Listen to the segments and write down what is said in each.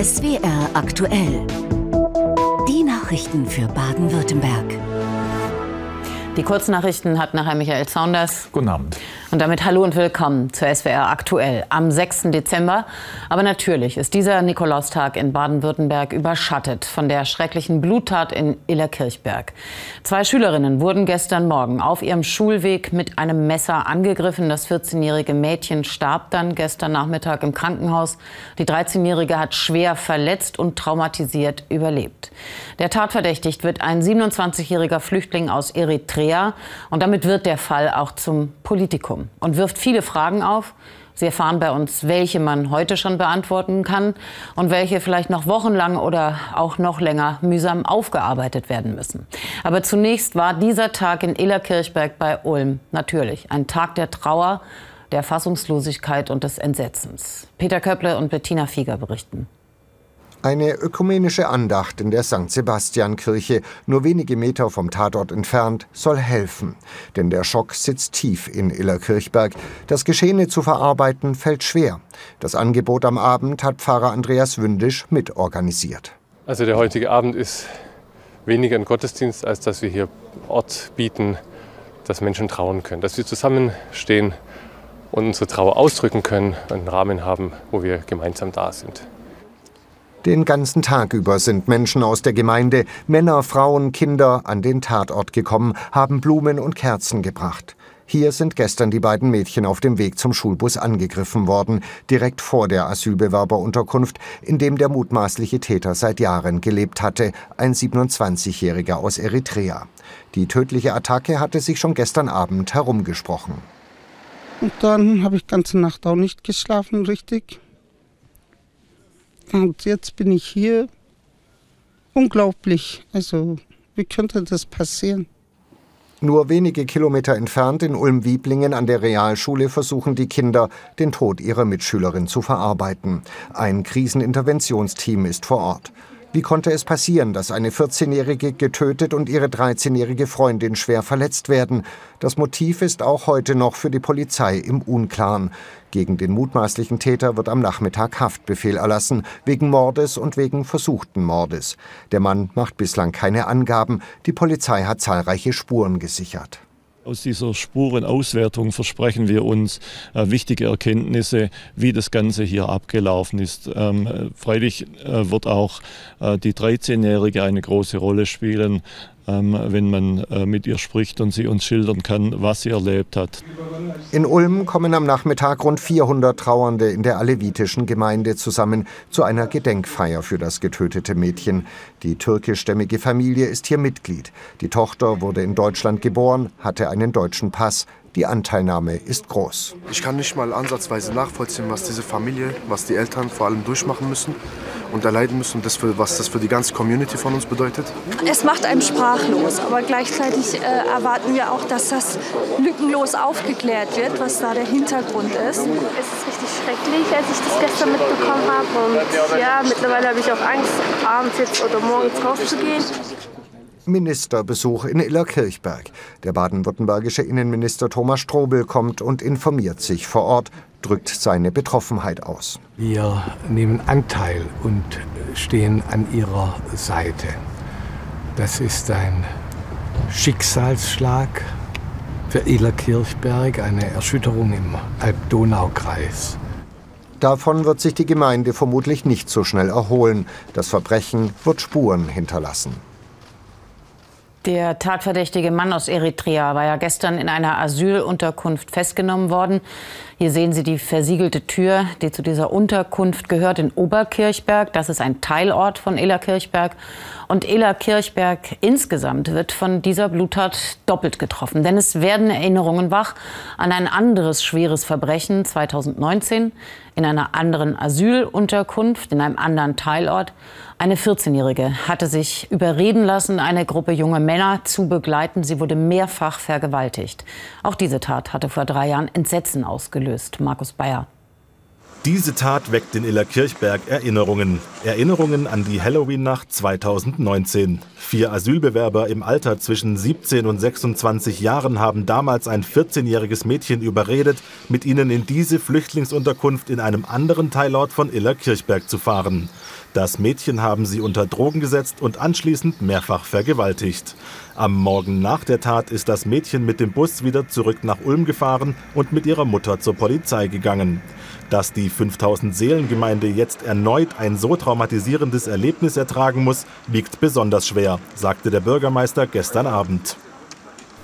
SWR aktuell. Die Nachrichten für Baden-Württemberg. Die Kurznachrichten hat nachher Michael Saunders. Guten Abend. Und damit hallo und willkommen zur SWR aktuell am 6. Dezember. Aber natürlich ist dieser Nikolaustag in Baden-Württemberg überschattet von der schrecklichen Bluttat in Illerkirchberg. Zwei Schülerinnen wurden gestern Morgen auf ihrem Schulweg mit einem Messer angegriffen. Das 14-jährige Mädchen starb dann gestern Nachmittag im Krankenhaus. Die 13-jährige hat schwer verletzt und traumatisiert überlebt. Der Tatverdächtigt wird ein 27-jähriger Flüchtling aus Eritrea. Und damit wird der Fall auch zum Politikum und wirft viele Fragen auf. Sie erfahren bei uns, welche man heute schon beantworten kann und welche vielleicht noch wochenlang oder auch noch länger mühsam aufgearbeitet werden müssen. Aber zunächst war dieser Tag in Illerkirchberg bei Ulm natürlich ein Tag der Trauer, der Fassungslosigkeit und des Entsetzens. Peter Köpple und Bettina Fieger berichten. Eine ökumenische Andacht in der St. Sebastian-Kirche, nur wenige Meter vom Tatort entfernt, soll helfen. Denn der Schock sitzt tief in Illerkirchberg. Das Geschehene zu verarbeiten fällt schwer. Das Angebot am Abend hat Pfarrer Andreas Wündisch mitorganisiert. Also der heutige Abend ist weniger ein Gottesdienst, als dass wir hier Ort bieten, dass Menschen trauen können. Dass wir zusammenstehen und unsere Trauer ausdrücken können, einen Rahmen haben, wo wir gemeinsam da sind. Den ganzen Tag über sind Menschen aus der Gemeinde, Männer, Frauen, Kinder, an den Tatort gekommen, haben Blumen und Kerzen gebracht. Hier sind gestern die beiden Mädchen auf dem Weg zum Schulbus angegriffen worden, direkt vor der Asylbewerberunterkunft, in dem der mutmaßliche Täter seit Jahren gelebt hatte, ein 27-Jähriger aus Eritrea. Die tödliche Attacke hatte sich schon gestern Abend herumgesprochen. Und dann habe ich ganze Nacht auch nicht geschlafen, richtig. Und jetzt bin ich hier. Unglaublich. Also, wie könnte das passieren? Nur wenige Kilometer entfernt in Ulm-Wieblingen an der Realschule versuchen die Kinder, den Tod ihrer Mitschülerin zu verarbeiten. Ein Kriseninterventionsteam ist vor Ort. Wie konnte es passieren, dass eine 14-Jährige getötet und ihre 13-jährige Freundin schwer verletzt werden? Das Motiv ist auch heute noch für die Polizei im Unklaren. Gegen den mutmaßlichen Täter wird am Nachmittag Haftbefehl erlassen, wegen Mordes und wegen versuchten Mordes. Der Mann macht bislang keine Angaben. Die Polizei hat zahlreiche Spuren gesichert. Aus dieser Spurenauswertung versprechen wir uns äh, wichtige Erkenntnisse, wie das Ganze hier abgelaufen ist. Ähm, freilich äh, wird auch äh, die 13-Jährige eine große Rolle spielen, wenn man äh, mit ihr spricht und sie uns schildern kann, was sie erlebt hat. In Ulm kommen am Nachmittag rund 400 Trauernde in der alevitischen Gemeinde zusammen zu einer Gedenkfeier für das getötete Mädchen. Die türkischstämmige Familie ist hier Mitglied. Die Tochter wurde in Deutschland geboren, hatte einen deutschen Pass. Die Anteilnahme ist groß. Ich kann nicht mal ansatzweise nachvollziehen, was diese Familie, was die Eltern vor allem durchmachen müssen und erleiden müssen und das für, was das für die ganze Community von uns bedeutet. Es macht einem sprachlos, aber gleichzeitig äh, erwarten wir auch, dass das lückenlos aufgeklärt wird, was da der Hintergrund ist. Es ist richtig schrecklich, als ich das gestern mitbekommen habe und ja, mittlerweile habe ich auch Angst, abends jetzt oder morgens rauszugehen. Ministerbesuch in Illerkirchberg. Der baden-württembergische Innenminister Thomas Strobel kommt und informiert sich vor Ort, drückt seine Betroffenheit aus. Wir nehmen Anteil und stehen an Ihrer Seite. Das ist ein Schicksalsschlag für Illerkirchberg, eine Erschütterung im Alb-Donau-Kreis. Davon wird sich die Gemeinde vermutlich nicht so schnell erholen. Das Verbrechen wird Spuren hinterlassen. Der tatverdächtige Mann aus Eritrea war ja gestern in einer Asylunterkunft festgenommen worden. Hier sehen Sie die versiegelte Tür, die zu dieser Unterkunft gehört in Oberkirchberg. Das ist ein Teilort von Ellerkirchberg. Und Ellerkirchberg insgesamt wird von dieser Bluttat doppelt getroffen. Denn es werden Erinnerungen wach an ein anderes schweres Verbrechen 2019 in einer anderen Asylunterkunft, in einem anderen Teilort. Eine 14-Jährige hatte sich überreden lassen, eine Gruppe junger Männer zu begleiten. Sie wurde mehrfach vergewaltigt. Auch diese Tat hatte vor drei Jahren Entsetzen ausgelöst. Markus Bayer. Diese Tat weckt in Illerkirchberg Erinnerungen. Erinnerungen an die Halloween-Nacht 2019. Vier Asylbewerber im Alter zwischen 17 und 26 Jahren haben damals ein 14-jähriges Mädchen überredet, mit ihnen in diese Flüchtlingsunterkunft in einem anderen Teilort von Illerkirchberg zu fahren. Das Mädchen haben sie unter Drogen gesetzt und anschließend mehrfach vergewaltigt. Am Morgen nach der Tat ist das Mädchen mit dem Bus wieder zurück nach Ulm gefahren und mit ihrer Mutter zur Polizei gegangen. Dass die 5000 Seelengemeinde jetzt erneut ein so traumatisierendes Erlebnis ertragen muss, wiegt besonders schwer, sagte der Bürgermeister gestern Abend.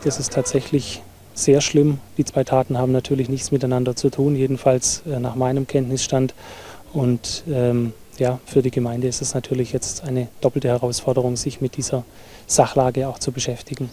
Das ist tatsächlich sehr schlimm. Die zwei Taten haben natürlich nichts miteinander zu tun, jedenfalls äh, nach meinem Kenntnisstand. Und ähm, ja, für die Gemeinde ist es natürlich jetzt eine doppelte Herausforderung, sich mit dieser Sachlage auch zu beschäftigen.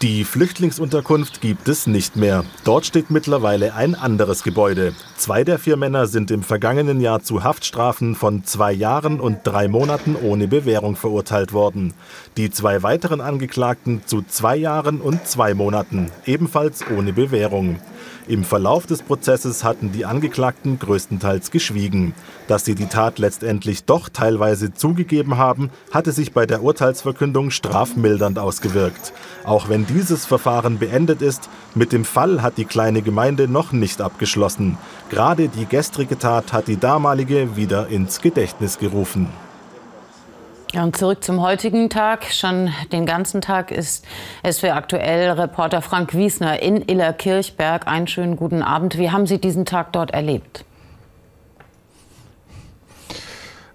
Die Flüchtlingsunterkunft gibt es nicht mehr. Dort steht mittlerweile ein anderes Gebäude. Zwei der vier Männer sind im vergangenen Jahr zu Haftstrafen von zwei Jahren und drei Monaten ohne Bewährung verurteilt worden. Die zwei weiteren Angeklagten zu zwei Jahren und zwei Monaten, ebenfalls ohne Bewährung. Im Verlauf des Prozesses hatten die Angeklagten größtenteils geschwiegen. Dass sie die Tat letztendlich doch teilweise zugegeben haben, hatte sich bei der Urteilsverkündung strafmildernd ausgewirkt. Auch wenn dieses Verfahren beendet ist, mit dem Fall hat die kleine Gemeinde noch nicht abgeschlossen. Gerade die gestrige Tat hat die damalige wieder ins Gedächtnis gerufen. Ja, und zurück zum heutigen Tag. Schon den ganzen Tag ist SW aktuell Reporter Frank Wiesner in Illerkirchberg. Einen schönen guten Abend. Wie haben Sie diesen Tag dort erlebt?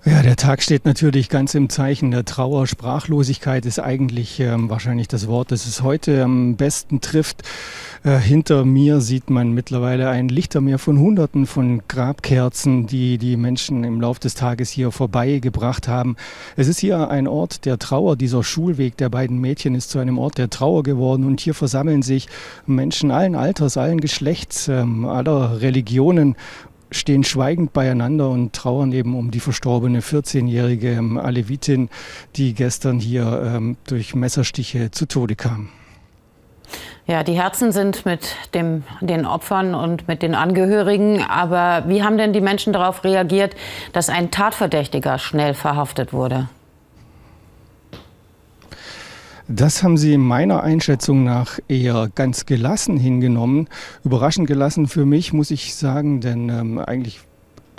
Ja, der Tag steht natürlich ganz im Zeichen der Trauer. Sprachlosigkeit ist eigentlich ähm, wahrscheinlich das Wort, das es heute am besten trifft. Äh, hinter mir sieht man mittlerweile ein Lichtermeer von Hunderten von Grabkerzen, die die Menschen im Laufe des Tages hier vorbeigebracht haben. Es ist hier ein Ort der Trauer. Dieser Schulweg der beiden Mädchen ist zu einem Ort der Trauer geworden und hier versammeln sich Menschen allen Alters, allen Geschlechts, ähm, aller Religionen stehen schweigend beieinander und trauern eben um die verstorbene 14-jährige ähm, Alevitin, die gestern hier ähm, durch Messerstiche zu Tode kam. Ja, die Herzen sind mit dem, den Opfern und mit den Angehörigen. Aber wie haben denn die Menschen darauf reagiert, dass ein Tatverdächtiger schnell verhaftet wurde? Das haben Sie meiner Einschätzung nach eher ganz gelassen hingenommen. Überraschend gelassen für mich, muss ich sagen, denn ähm, eigentlich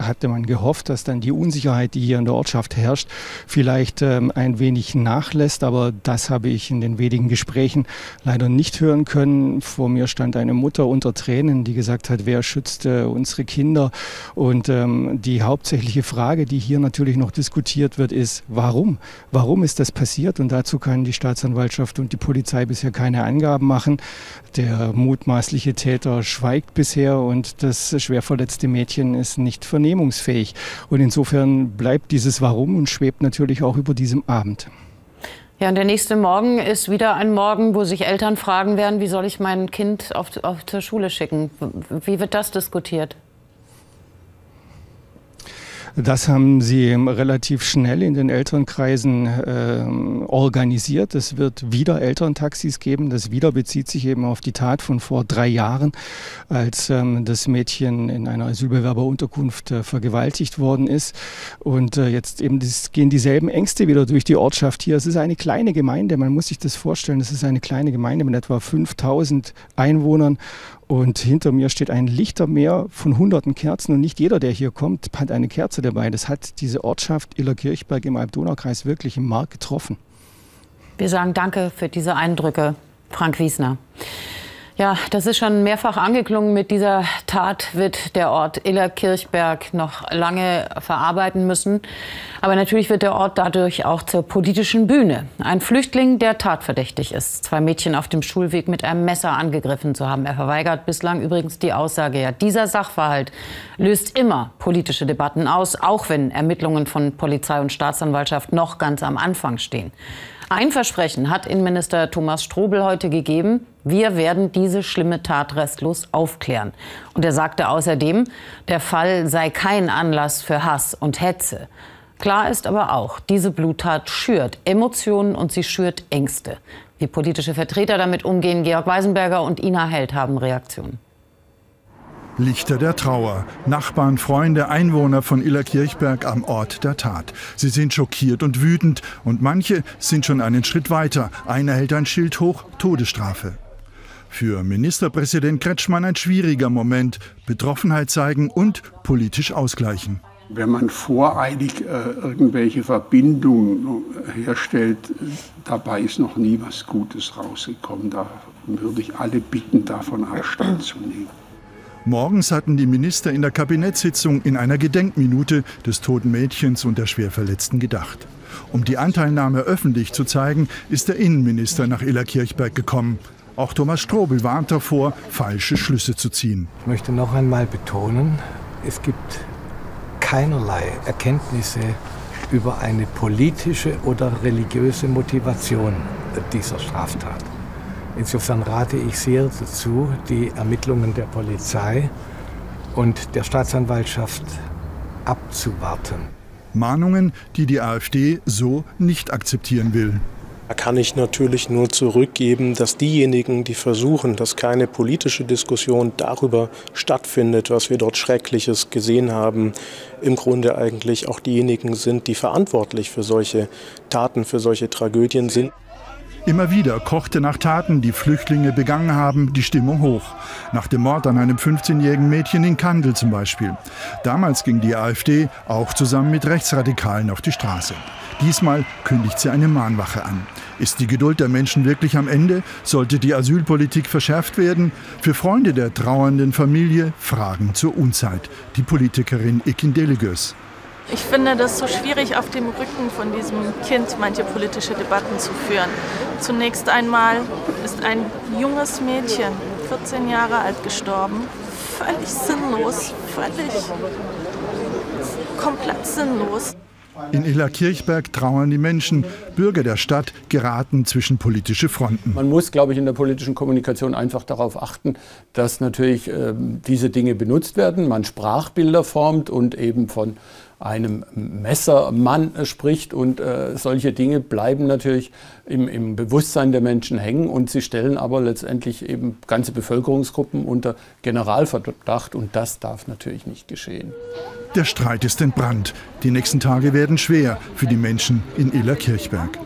hatte man gehofft, dass dann die Unsicherheit, die hier in der Ortschaft herrscht, vielleicht ähm, ein wenig nachlässt. Aber das habe ich in den wenigen Gesprächen leider nicht hören können. Vor mir stand eine Mutter unter Tränen, die gesagt hat, wer schützt äh, unsere Kinder? Und ähm, die hauptsächliche Frage, die hier natürlich noch diskutiert wird, ist, warum? Warum ist das passiert? Und dazu können die Staatsanwaltschaft und die Polizei bisher keine Angaben machen. Der mutmaßliche Täter schweigt bisher und das schwer verletzte Mädchen ist nicht vernünftig vernehmungsfähig. Und insofern bleibt dieses Warum und schwebt natürlich auch über diesem Abend. Ja, und der nächste Morgen ist wieder ein Morgen, wo sich Eltern fragen werden, wie soll ich mein Kind auf, auf zur Schule schicken? Wie wird das diskutiert? Das haben sie relativ schnell in den Elternkreisen äh, organisiert. Es wird wieder Elterntaxis geben. Das wieder bezieht sich eben auf die Tat von vor drei Jahren, als ähm, das Mädchen in einer Asylbewerberunterkunft äh, vergewaltigt worden ist. Und äh, jetzt eben das, gehen dieselben Ängste wieder durch die Ortschaft hier. Es ist eine kleine Gemeinde. Man muss sich das vorstellen. Es ist eine kleine Gemeinde mit etwa 5000 Einwohnern. Und hinter mir steht ein Lichtermeer von hunderten Kerzen und nicht jeder, der hier kommt, hat eine Kerze dabei. Das hat diese Ortschaft Illerkirchberg im Alb-Donau-Kreis wirklich im Markt getroffen. Wir sagen Danke für diese Eindrücke, Frank Wiesner. Ja, das ist schon mehrfach angeklungen. Mit dieser Tat wird der Ort Illerkirchberg noch lange verarbeiten müssen. Aber natürlich wird der Ort dadurch auch zur politischen Bühne. Ein Flüchtling, der tatverdächtig ist, zwei Mädchen auf dem Schulweg mit einem Messer angegriffen zu haben. Er verweigert bislang übrigens die Aussage. Ja, dieser Sachverhalt löst immer politische Debatten aus, auch wenn Ermittlungen von Polizei und Staatsanwaltschaft noch ganz am Anfang stehen. Ein Versprechen hat Innenminister Thomas Strobel heute gegeben. Wir werden diese schlimme Tat restlos aufklären. Und er sagte außerdem, der Fall sei kein Anlass für Hass und Hetze. Klar ist aber auch, diese Bluttat schürt Emotionen und sie schürt Ängste. Wie politische Vertreter damit umgehen, Georg Weisenberger und Ina Held haben Reaktionen. Lichter der Trauer. Nachbarn, Freunde, Einwohner von Illerkirchberg am Ort der Tat. Sie sind schockiert und wütend und manche sind schon einen Schritt weiter. Einer hält ein Schild hoch, Todesstrafe. Für Ministerpräsident Kretschmann ein schwieriger Moment. Betroffenheit zeigen und politisch ausgleichen. Wenn man voreilig äh, irgendwelche Verbindungen herstellt, dabei ist noch nie was Gutes rausgekommen. Da würde ich alle bitten, davon Abstand zu nehmen. Morgens hatten die Minister in der Kabinettssitzung in einer Gedenkminute des toten Mädchens und der Schwerverletzten gedacht. Um die Anteilnahme öffentlich zu zeigen, ist der Innenminister nach Illerkirchberg gekommen. Auch Thomas Strobel warnt davor, falsche Schlüsse zu ziehen. Ich möchte noch einmal betonen, es gibt keinerlei Erkenntnisse über eine politische oder religiöse Motivation dieser Straftat. Insofern rate ich sehr dazu, die Ermittlungen der Polizei und der Staatsanwaltschaft abzuwarten. Mahnungen, die die AfD so nicht akzeptieren will. Da kann ich natürlich nur zurückgeben, dass diejenigen, die versuchen, dass keine politische Diskussion darüber stattfindet, was wir dort Schreckliches gesehen haben, im Grunde eigentlich auch diejenigen sind, die verantwortlich für solche Taten, für solche Tragödien sind. Immer wieder kochte nach Taten, die Flüchtlinge begangen haben, die Stimmung hoch. Nach dem Mord an einem 15-jährigen Mädchen in Kandel zum Beispiel. Damals ging die AfD auch zusammen mit Rechtsradikalen auf die Straße. Diesmal kündigt sie eine Mahnwache an. Ist die Geduld der Menschen wirklich am Ende? Sollte die Asylpolitik verschärft werden? Für Freunde der trauernden Familie Fragen zur Unzeit. Die Politikerin Ekin Delegös. Ich finde das so schwierig, auf dem Rücken von diesem Kind manche politische Debatten zu führen. Zunächst einmal ist ein junges Mädchen, 14 Jahre alt, gestorben. Völlig sinnlos, völlig komplett sinnlos. In Illerkirchberg trauern die Menschen. Bürger der Stadt geraten zwischen politische Fronten. Man muss, glaube ich, in der politischen Kommunikation einfach darauf achten, dass natürlich äh, diese Dinge benutzt werden. Man Sprachbilder formt und eben von einem Messermann spricht und äh, solche Dinge bleiben natürlich im, im, Bewusstsein der Menschen hängen und sie stellen aber letztendlich eben ganze Bevölkerungsgruppen unter Generalverdacht und das darf natürlich nicht geschehen. Der Streit ist entbrannt. Die nächsten Tage werden schwer für die Menschen in Illerkirchberg.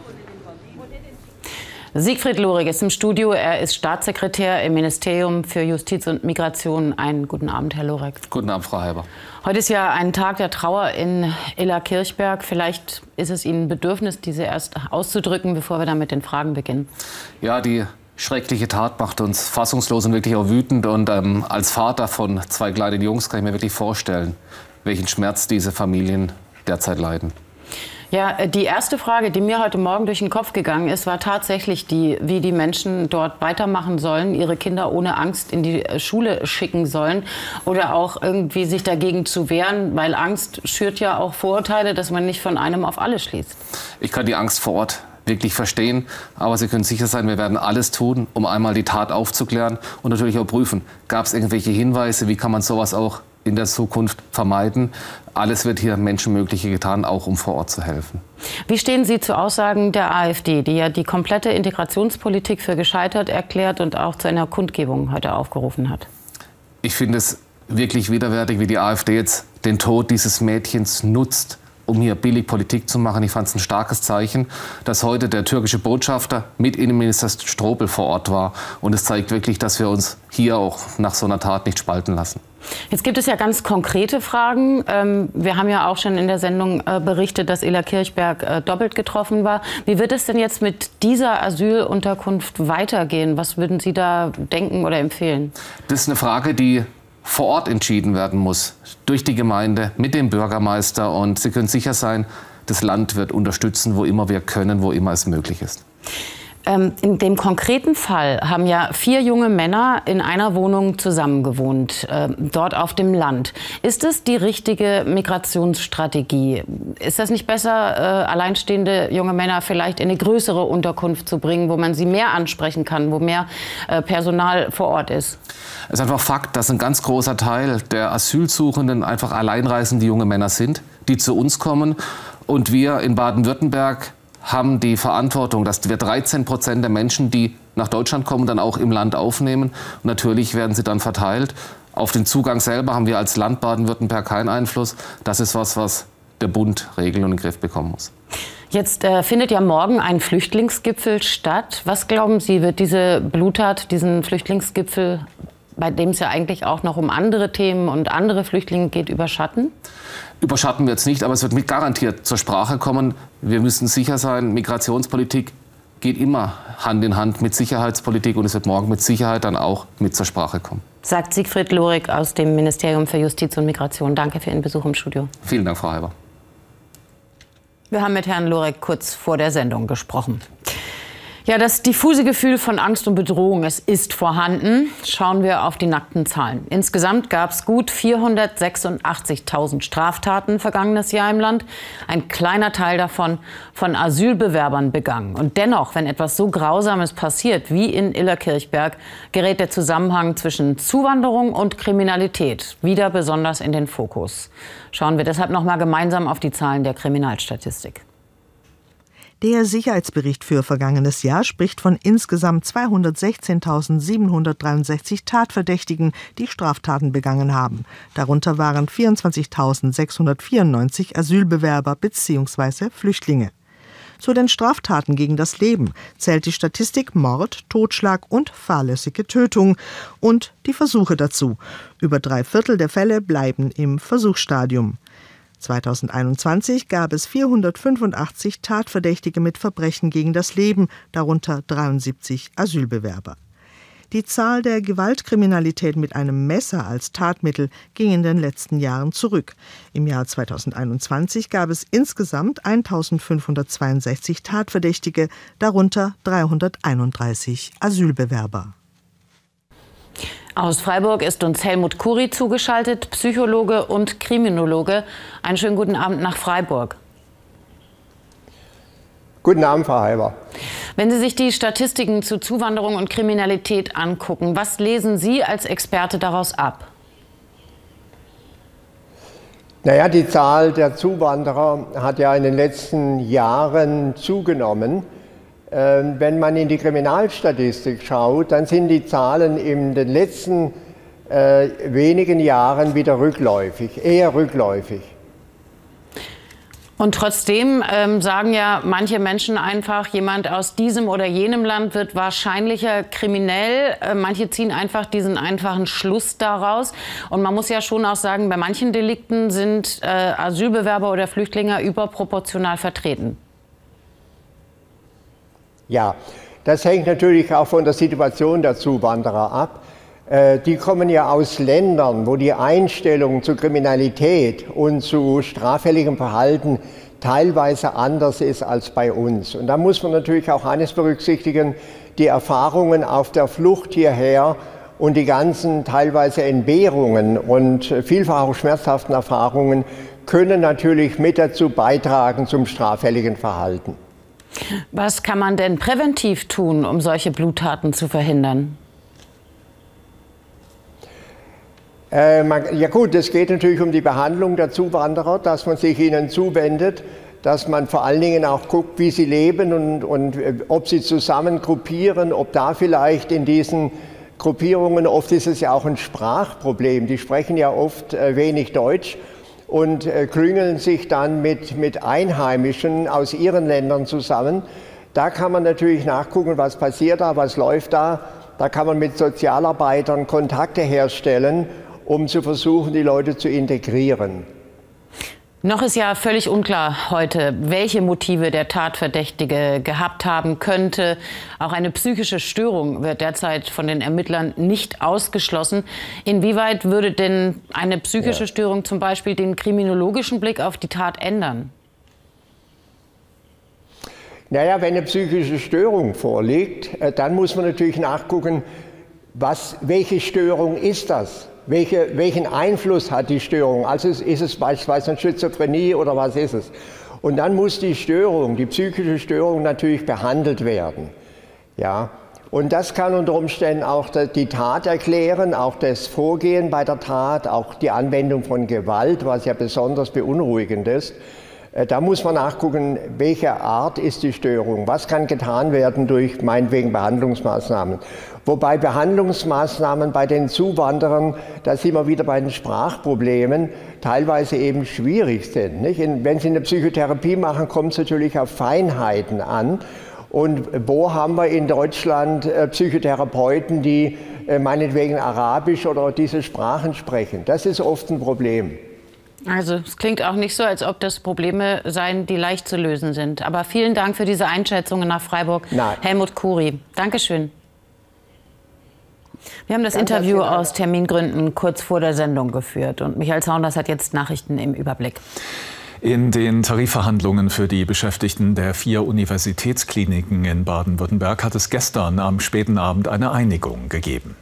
Siegfried Lorig ist im Studio. Er ist Staatssekretär im Ministerium für Justiz und Migration. Einen guten Abend, Herr Lorig. Guten Abend, Frau Halber. Heute ist ja ein Tag der Trauer in Illa Kirchberg. Vielleicht ist es Ihnen ein Bedürfnis, diese erst auszudrücken, bevor wir dann mit den Fragen beginnen. Ja, die schreckliche Tat macht uns fassungslos und wirklich auch wütend. Und ähm, als Vater von zwei kleinen Jungs kann ich mir wirklich vorstellen, welchen Schmerz diese Familien derzeit leiden. Ja, äh, die erste Frage, die mir heute Morgen durch den Kopf gegangen ist, war tatsächlich die, wie die Menschen dort weitermachen sollen, ihre Kinder ohne Angst in die äh, Schule schicken sollen oder auch irgendwie sich dagegen zu wehren, weil Angst schürt ja auch Vorurteile, dass man nicht von einem auf alle schließt. Ich kann die Angst vor Ort wirklich verstehen. Aber Sie können sicher sein, wir werden alles tun, um einmal die Tat aufzuklären und natürlich auch prüfen, gab es irgendwelche Hinweise, wie kann man sowas auch in der Zukunft vermeiden. Alles wird hier Menschenmögliche getan, auch um vor Ort zu helfen. Wie stehen Sie zu Aussagen der AfD, die ja die komplette Integrationspolitik für gescheitert erklärt und auch zu einer Kundgebung heute aufgerufen hat? Ich finde es wirklich widerwärtig, wie die AfD jetzt den Tod dieses Mädchens nutzt, um hier billig Politik zu machen. Ich fand es ein starkes Zeichen, dass heute der türkische Botschafter mit Innenminister Strobel vor Ort war. Und es zeigt wirklich, dass wir uns hier auch nach so einer Tat nicht spalten lassen. Jetzt gibt es ja ganz konkrete Fragen. Ähm, wir haben ja auch schon in der Sendung äh, berichtet, dass Ela Kirchberg äh, doppelt getroffen war. Wie wird es denn jetzt mit dieser Asylunterkunft weitergehen? Was würden Sie da denken oder empfehlen? Das ist eine Frage, die vor Ort entschieden werden muss, durch die Gemeinde, mit dem Bürgermeister. Und Sie können sicher sein, das Land wird unterstützen, wo immer wir können, wo immer es möglich ist. Ähm, in dem konkreten Fall haben ja vier junge Männer in einer Wohnung zusammengewohnt, äh, dort auf dem Land. Ist es die richtige Migrationsstrategie? Ist das nicht besser, äh, alleinstehende junge Männer vielleicht in eine größere Unterkunft zu bringen, wo man sie mehr ansprechen kann, wo mehr äh, Personal vor Ort ist? Es ist einfach Fakt, dass ein ganz großer Teil der Asylsuchenden einfach alleinreisende junge Männer sind, die zu uns kommen. Und wir in Baden-Württemberg haben die Verantwortung, dass wir 13 Prozent der Menschen, die nach Deutschland kommen, dann auch im Land aufnehmen. Und natürlich werden sie dann verteilt Auf den Zugang selber haben wir als Land Baden-Württemberg keinen Einfluss. Das ist was, was der Bund regeln und in den Griff bekommen muss. Jetzt äh, findet ja morgen ein Flüchtlingsgipfel statt. Was glauben Sie, wird diese Bluttat, diesen Flüchtlingsgipfel, bei dem es ja eigentlich auch noch um andere Themen und andere Flüchtlinge geht, überschatten? Überschatten wir jetzt nicht, aber es wird mit garantiert zur Sprache kommen. Wir müssen sicher sein, Migrationspolitik geht immer Hand in Hand mit Sicherheitspolitik und es wird morgen mit Sicherheit dann auch mit zur Sprache kommen. Sagt Siegfried Lorik aus dem Ministerium für Justiz und Migration. Danke für Ihren Besuch im Studio. Vielen Dank, Frau Halber. Wir haben mit Herrn Lorek kurz vor der Sendung gesprochen. Ja, das diffuse Gefühl von Angst und Bedrohung, es ist vorhanden. Schauen wir auf die nackten Zahlen. Insgesamt gab es gut 486.000 Straftaten vergangenes Jahr im Land. Ein kleiner Teil davon von Asylbewerbern begangen. Und dennoch, wenn etwas so Grausames passiert wie in Illerkirchberg, gerät der Zusammenhang zwischen Zuwanderung und Kriminalität wieder besonders in den Fokus. Schauen wir deshalb noch mal gemeinsam auf die Zahlen der Kriminalstatistik. Der Sicherheitsbericht für vergangenes Jahr spricht von insgesamt 216.763 Tatverdächtigen, die Straftaten begangen haben. Darunter waren 24.694 Asylbewerber bzw. Flüchtlinge. Zu den Straftaten gegen das Leben zählt die Statistik Mord, Totschlag und fahrlässige Tötung und die Versuche dazu. Über drei Viertel der Fälle bleiben im Versuchsstadium. 2021 gab es 485 Tatverdächtige mit Verbrechen gegen das Leben, darunter 73 Asylbewerber. Die Zahl der Gewaltkriminalität mit einem Messer als Tatmittel ging in den letzten Jahren zurück. Im Jahr 2021 gab es insgesamt 1562 Tatverdächtige, darunter 331 Asylbewerber. Aus Freiburg ist uns Helmut Kuri zugeschaltet, Psychologe und Kriminologe. Einen schönen guten Abend nach Freiburg. Guten Abend, Frau Halber. Wenn Sie sich die Statistiken zu Zuwanderung und Kriminalität angucken, was lesen Sie als Experte daraus ab? Naja, die Zahl der Zuwanderer hat ja in den letzten Jahren zugenommen. Ähm, wenn man in die Kriminalstatistik schaut, dann sind die Zahlen in den letzten äh, wenigen Jahren wieder rückläufig, eher rückläufig. Und trotzdem ähm, sagen ja manche Menschen einfach, jemand aus diesem oder jenem Land wird wahrscheinlicher kriminell. Äh, manche ziehen einfach diesen einfachen Schluss daraus. Und man muss ja schon auch sagen, bei manchen Delikten sind äh, Asylbewerber oder Flüchtlinge überproportional vertreten. Ja, das hängt natürlich auch von der Situation der Zuwanderer ab. Äh, die kommen ja aus Ländern, wo die Einstellung zu Kriminalität und zu straffälligem Verhalten teilweise anders ist als bei uns. Und da muss man natürlich auch eines berücksichtigen, die Erfahrungen auf der Flucht hierher und die ganzen teilweise Entbehrungen und vielfach auch schmerzhaften Erfahrungen können natürlich mit dazu beitragen zum straffälligen Verhalten. Was kann man denn präventiv tun, um solche Bluttaten zu verhindern? Äh, man, ja gut, es geht natürlich um die Behandlung der Zuwanderer, dass man sich ihnen zuwendet, dass man vor allen Dingen auch guckt, wie sie leben und, und äh, ob sie zusammen gruppieren, ob da vielleicht in diesen Gruppierungen, oft ist es ja auch ein Sprachproblem, die sprechen ja oft äh, wenig Deutsch und äh, klüngeln sich dann mit, mit Einheimischen aus ihren Ländern zusammen. Da kann man natürlich nachgucken, was passiert da, was läuft da. Da kann man mit Sozialarbeitern Kontakte herstellen, um zu versuchen, die Leute zu integrieren. Noch ist ja völlig unklar heute, welche Motive der Tatverdächtige gehabt haben könnte. Auch eine psychische Störung wird derzeit von den Ermittlern nicht ausgeschlossen. Inwieweit würde denn eine psychische ja. Störung zum Beispiel den kriminologischen Blick auf die Tat ändern? Naja, wenn eine psychische Störung vorliegt, äh, dann muss man natürlich nachgucken, was, welche Störung ist das? Welche, welchen Einfluss hat die Störung? Also ist es beispielsweise eine Schizophrenie oder was ist es? Und dann muss die Störung, die psychische Störung natürlich behandelt werden. Ja, und das kann unter Umständen auch die Tat erklären, auch das Vorgehen bei der Tat, auch die Anwendung von Gewalt, was ja besonders beunruhigend ist. Äh, da muss man nachgucken, welche Art ist die Störung, was kann getan werden durch meinetwegen Behandlungsmaßnahmen. Wobei Behandlungsmaßnahmen bei den Zuwanderern, da sind wir wieder bei den Sprachproblemen, teilweise eben schwierig sind. Nicht? Wenn Sie eine Psychotherapie machen, kommt es natürlich auf Feinheiten an. Und wo haben wir in Deutschland äh, Psychotherapeuten, die äh, meinetwegen Arabisch oder diese Sprachen sprechen? Das ist oft ein Problem. Also es klingt auch nicht so, als ob das Probleme seien, die leicht zu lösen sind. Aber vielen Dank für diese Einschätzungen nach Freiburg. Nein. Helmut Kuri. Dankeschön. Wir haben das Ganz Interview aus Termingründen kurz vor der Sendung geführt. Und Michael Zaunders hat jetzt Nachrichten im Überblick. In den Tarifverhandlungen für die Beschäftigten der vier Universitätskliniken in Baden-Württemberg hat es gestern am späten Abend eine Einigung gegeben.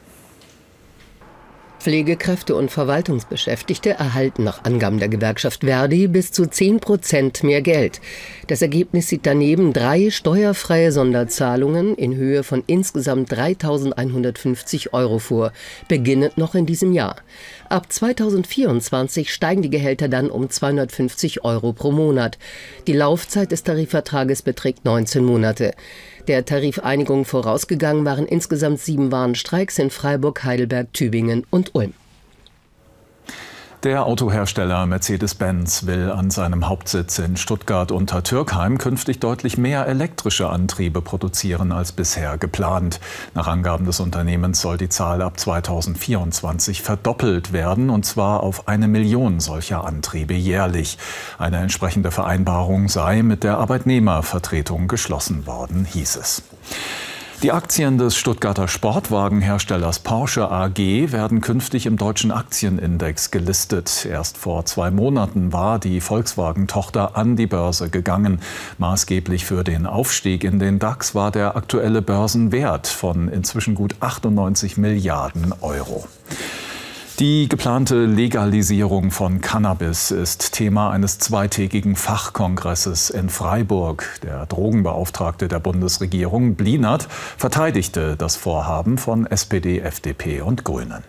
Pflegekräfte und Verwaltungsbeschäftigte erhalten nach Angaben der Gewerkschaft Verdi bis zu 10 Prozent mehr Geld. Das Ergebnis sieht daneben drei steuerfreie Sonderzahlungen in Höhe von insgesamt 3.150 Euro vor, beginnend noch in diesem Jahr. Ab 2024 steigen die Gehälter dann um 250 Euro pro Monat. Die Laufzeit des Tarifvertrages beträgt 19 Monate. Der Tarifeinigung vorausgegangen waren insgesamt sieben Warnstreiks in Freiburg, Heidelberg, Tübingen und Ulm. Der Autohersteller Mercedes-Benz will an seinem Hauptsitz in Stuttgart unter Türkheim künftig deutlich mehr elektrische Antriebe produzieren als bisher geplant. Nach Angaben des Unternehmens soll die Zahl ab 2024 verdoppelt werden, und zwar auf eine Million solcher Antriebe jährlich. Eine entsprechende Vereinbarung sei mit der Arbeitnehmervertretung geschlossen worden, hieß es. Die Aktien des Stuttgarter Sportwagenherstellers Porsche AG werden künftig im deutschen Aktienindex gelistet. Erst vor zwei Monaten war die Volkswagen-Tochter an die Börse gegangen. Maßgeblich für den Aufstieg in den DAX war der aktuelle Börsenwert von inzwischen gut 98 Milliarden Euro. Die geplante Legalisierung von Cannabis ist Thema eines zweitägigen Fachkongresses in Freiburg. Der Drogenbeauftragte der Bundesregierung, Blinert, verteidigte das Vorhaben von SPD, FDP und Grünen.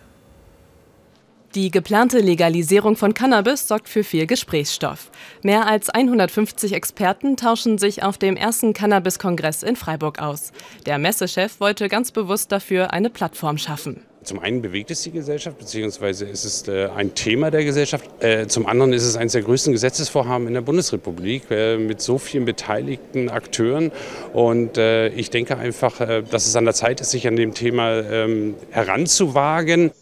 Die geplante Legalisierung von Cannabis sorgt für viel Gesprächsstoff. Mehr als 150 Experten tauschen sich auf dem ersten Cannabis-Kongress in Freiburg aus. Der Messechef wollte ganz bewusst dafür eine Plattform schaffen. Zum einen bewegt es die Gesellschaft, beziehungsweise ist es äh, ein Thema der Gesellschaft. Äh, zum anderen ist es eines der größten Gesetzesvorhaben in der Bundesrepublik äh, mit so vielen beteiligten Akteuren. Und ich denke einfach, dass es an der Zeit ist, sich an dem Thema ähm, heranzuwagen.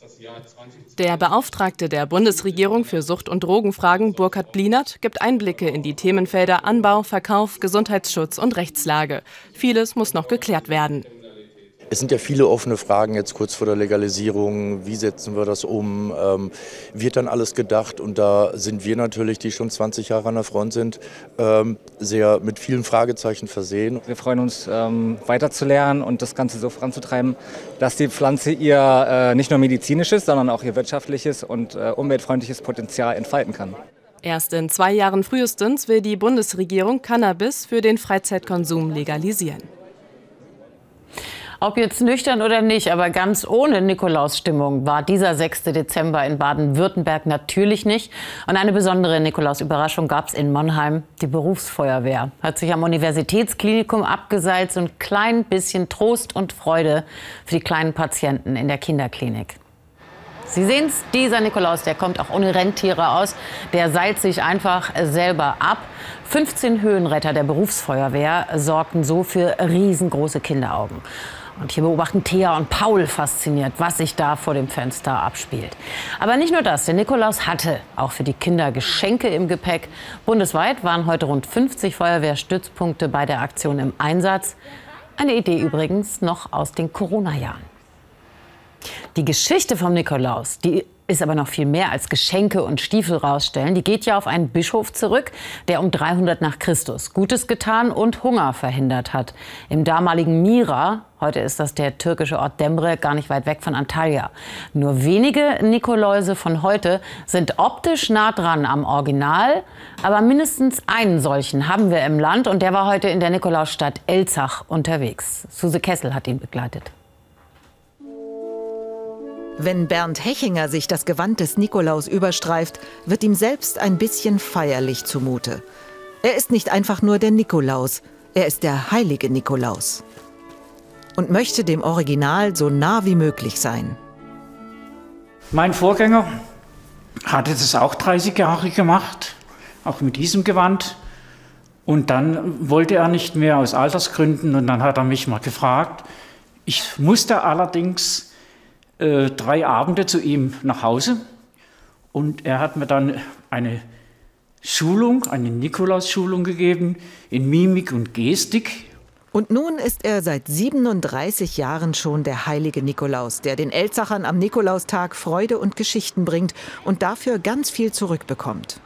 Der Beauftragte der Bundesregierung für Sucht- und Drogenfragen, Burkhard Blinert, gibt Einblicke in die Themenfelder Anbau, Verkauf, Gesundheitsschutz und Rechtslage. Vieles muss noch geklärt werden. Es sind ja viele offene Fragen jetzt kurz vor der Legalisierung. Wie setzen wir das um? Ähm, wird dann alles gedacht? Und da sind wir natürlich, die schon 20 Jahre an der Front sind, ähm, sehr mit vielen Fragezeichen versehen. Wir freuen uns, ähm, weiterzulernen und das Ganze so voranzutreiben, dass die Pflanze ihr äh, nicht nur medizinisches, sondern auch ihr wirtschaftliches und äh, umweltfreundliches Potenzial entfalten kann. Erst in zwei Jahren frühestens will die Bundesregierung Cannabis für den Freizeitkonsum legalisieren. Ob jetzt nüchtern oder nicht, aber ganz ohne Nikolausstimmung war dieser 6. Dezember in Baden-Württemberg natürlich nicht. Und eine besondere Nikolaus-Überraschung gab es in Monheim. Die Berufsfeuerwehr hat sich am Universitätsklinikum abgeseilt. So ein klein bisschen Trost und Freude für die kleinen Patienten in der Kinderklinik. Sie sehen es, dieser Nikolaus, der kommt auch ohne Rentiere aus. Der seilt sich einfach selber ab. 15 Höhenretter der Berufsfeuerwehr sorgten so für riesengroße Kinderaugen. Und hier beobachten Thea und Paul fasziniert, was sich da vor dem Fenster abspielt. Aber nicht nur das, der Nikolaus hatte auch für die Kinder Geschenke im Gepäck. Bundesweit waren heute rund 50 Feuerwehrstützpunkte bei der Aktion im Einsatz. Eine Idee übrigens noch aus den Corona-Jahren. Die Geschichte vom Nikolaus, die ist aber noch viel mehr als Geschenke und Stiefel rausstellen. Die geht ja auf einen Bischof zurück, der um 300 nach Christus Gutes getan und Hunger verhindert hat. Im damaligen Mira, heute ist das der türkische Ort Demre, gar nicht weit weg von Antalya. Nur wenige Nikoläuse von heute sind optisch nah dran am Original, aber mindestens einen solchen haben wir im Land und der war heute in der Nikolausstadt Elzach unterwegs. Suse Kessel hat ihn begleitet. Wenn Bernd Hechinger sich das Gewand des Nikolaus überstreift, wird ihm selbst ein bisschen feierlich zumute. Er ist nicht einfach nur der Nikolaus, er ist der heilige Nikolaus. Und möchte dem Original so nah wie möglich sein. Mein Vorgänger hatte das auch 30 Jahre gemacht, auch mit diesem Gewand. Und dann wollte er nicht mehr aus Altersgründen und dann hat er mich mal gefragt. Ich musste allerdings äh, drei Abende zu ihm nach Hause und er hat mir dann eine Schulung, eine Nikolaus-Schulung gegeben in Mimik und Gestik. Und nun ist er seit 37 Jahren schon der heilige Nikolaus, der den Elzachern am Nikolaustag Freude und Geschichten bringt und dafür ganz viel zurückbekommt.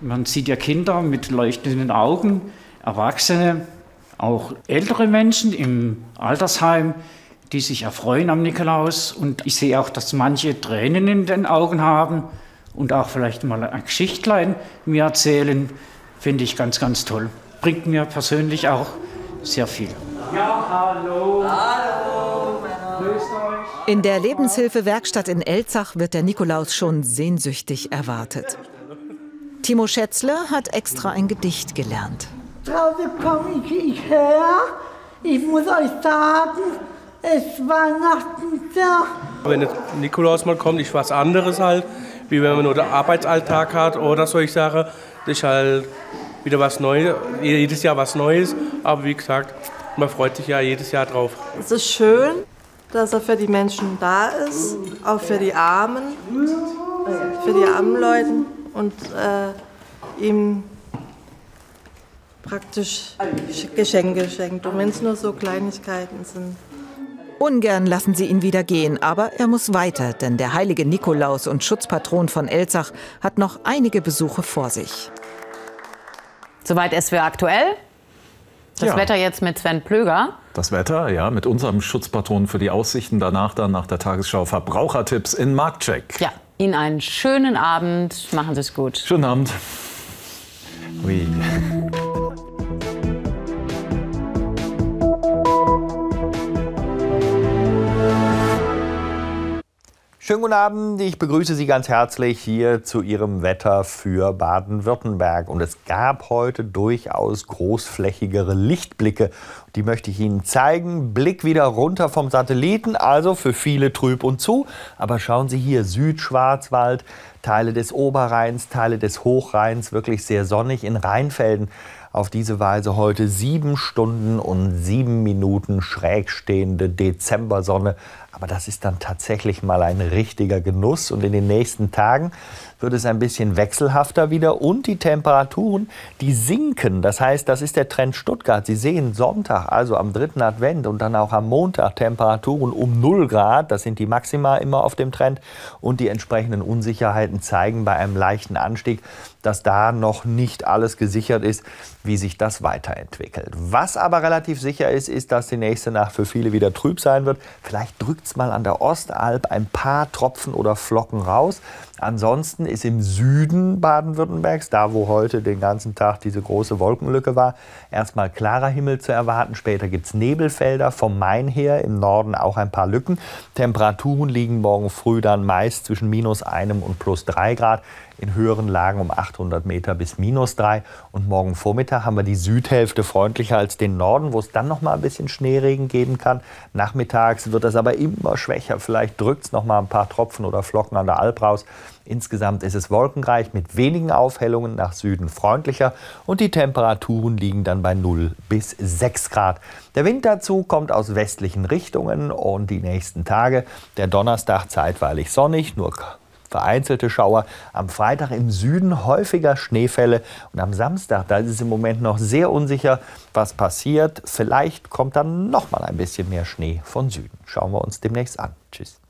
Man sieht ja Kinder mit leuchtenden Augen, Erwachsene, auch ältere Menschen im Altersheim, die sich erfreuen am Nikolaus. Und ich sehe auch, dass manche Tränen in den Augen haben und auch vielleicht mal ein Geschichtlein mir erzählen. Finde ich ganz, ganz toll. Bringt mir persönlich auch sehr viel. Ja, hallo. Hallo. In der Lebenshilfewerkstatt in Elzach wird der Nikolaus schon sehnsüchtig erwartet. Timo Schätzle hat extra ein Gedicht gelernt. Draußen komme ich her. Ich muss euch sagen, Weihnachten da. Wenn der Nikolaus mal kommt, ist was anderes halt, wie wenn man nur den Arbeitsalltag hat oder solche Sachen. Das ist halt wieder was Neues, jedes Jahr was Neues. Aber wie gesagt, man freut sich ja jedes Jahr drauf. Es ist schön, dass er für die Menschen da ist, auch für die Armen, für die armen Leute und äh, ihm praktisch Geschenke schenkt. Und wenn es nur so Kleinigkeiten sind. Ungern lassen sie ihn wieder gehen, aber er muss weiter, denn der heilige Nikolaus und Schutzpatron von Elzach hat noch einige Besuche vor sich. Soweit SWR aktuell. Das Ja. Wetter jetzt mit Sven Plöger. Das Wetter, ja, mit unserem Schutzpatron für die Aussichten. Danach dann nach der Tagesschau Verbrauchertipps in Marktcheck. Ja, Ihnen einen schönen Abend. Machen Sie es gut. Schönen Abend. Ui. Schönen guten Abend, ich begrüße Sie ganz herzlich hier zu Ihrem Wetter für Baden-Württemberg. Und es gab heute durchaus großflächigere Lichtblicke. Die möchte ich Ihnen zeigen. Blick wieder runter vom Satelliten, also für viele trüb und zu. Aber schauen Sie hier, Südschwarzwald, Teile des Oberrheins, Teile des Hochrheins, wirklich sehr sonnig in Rheinfelden. Auf diese Weise heute sieben Stunden und sieben Minuten schräg stehende Dezembersonne. Aber das ist dann tatsächlich mal ein richtiger Genuss. Und in den nächsten Tagen wird es ein bisschen wechselhafter wieder und die Temperaturen, die sinken. Das heißt, das ist der Trend Stuttgart. Sie sehen Sonntag, also am dritten Advent und dann auch am Montag Temperaturen um 0 Grad. Das sind die Maxima immer auf dem Trend. Und die entsprechenden Unsicherheiten zeigen bei einem leichten Anstieg, dass da noch nicht alles gesichert ist, wie sich das weiterentwickelt. Was aber relativ sicher ist, ist, dass die nächste Nacht für viele wieder trüb sein wird. Vielleicht drückt es mal an der Ostalb ein paar Tropfen oder Flocken raus. Ansonsten ist im Süden Baden-Württembergs, da wo heute den ganzen Tag diese große Wolkenlücke war, erstmal klarer Himmel zu erwarten. Später gibt es Nebelfelder vom Main her, im Norden auch ein paar Lücken. Temperaturen liegen morgen früh dann meist zwischen minus einem und plus drei Grad. In höheren Lagen um 800 Meter bis minus drei. Und morgen Vormittag haben wir die Südhälfte freundlicher als den Norden, wo es dann noch mal ein bisschen Schneeregen geben kann. Nachmittags wird das aber immer schwächer. Vielleicht drückt es noch mal ein paar Tropfen oder Flocken an der Alp raus. Insgesamt ist es wolkenreich mit wenigen Aufhellungen nach Süden freundlicher und die Temperaturen liegen dann bei 0 bis 6 Grad. Der Wind dazu kommt aus westlichen Richtungen und die nächsten Tage, der Donnerstag zeitweilig sonnig, nur vereinzelte Schauer. Am Freitag im Süden häufiger Schneefälle und am Samstag, da ist es im Moment noch sehr unsicher, was passiert. Vielleicht kommt dann noch mal ein bisschen mehr Schnee von Süden. Schauen wir uns demnächst an. Tschüss.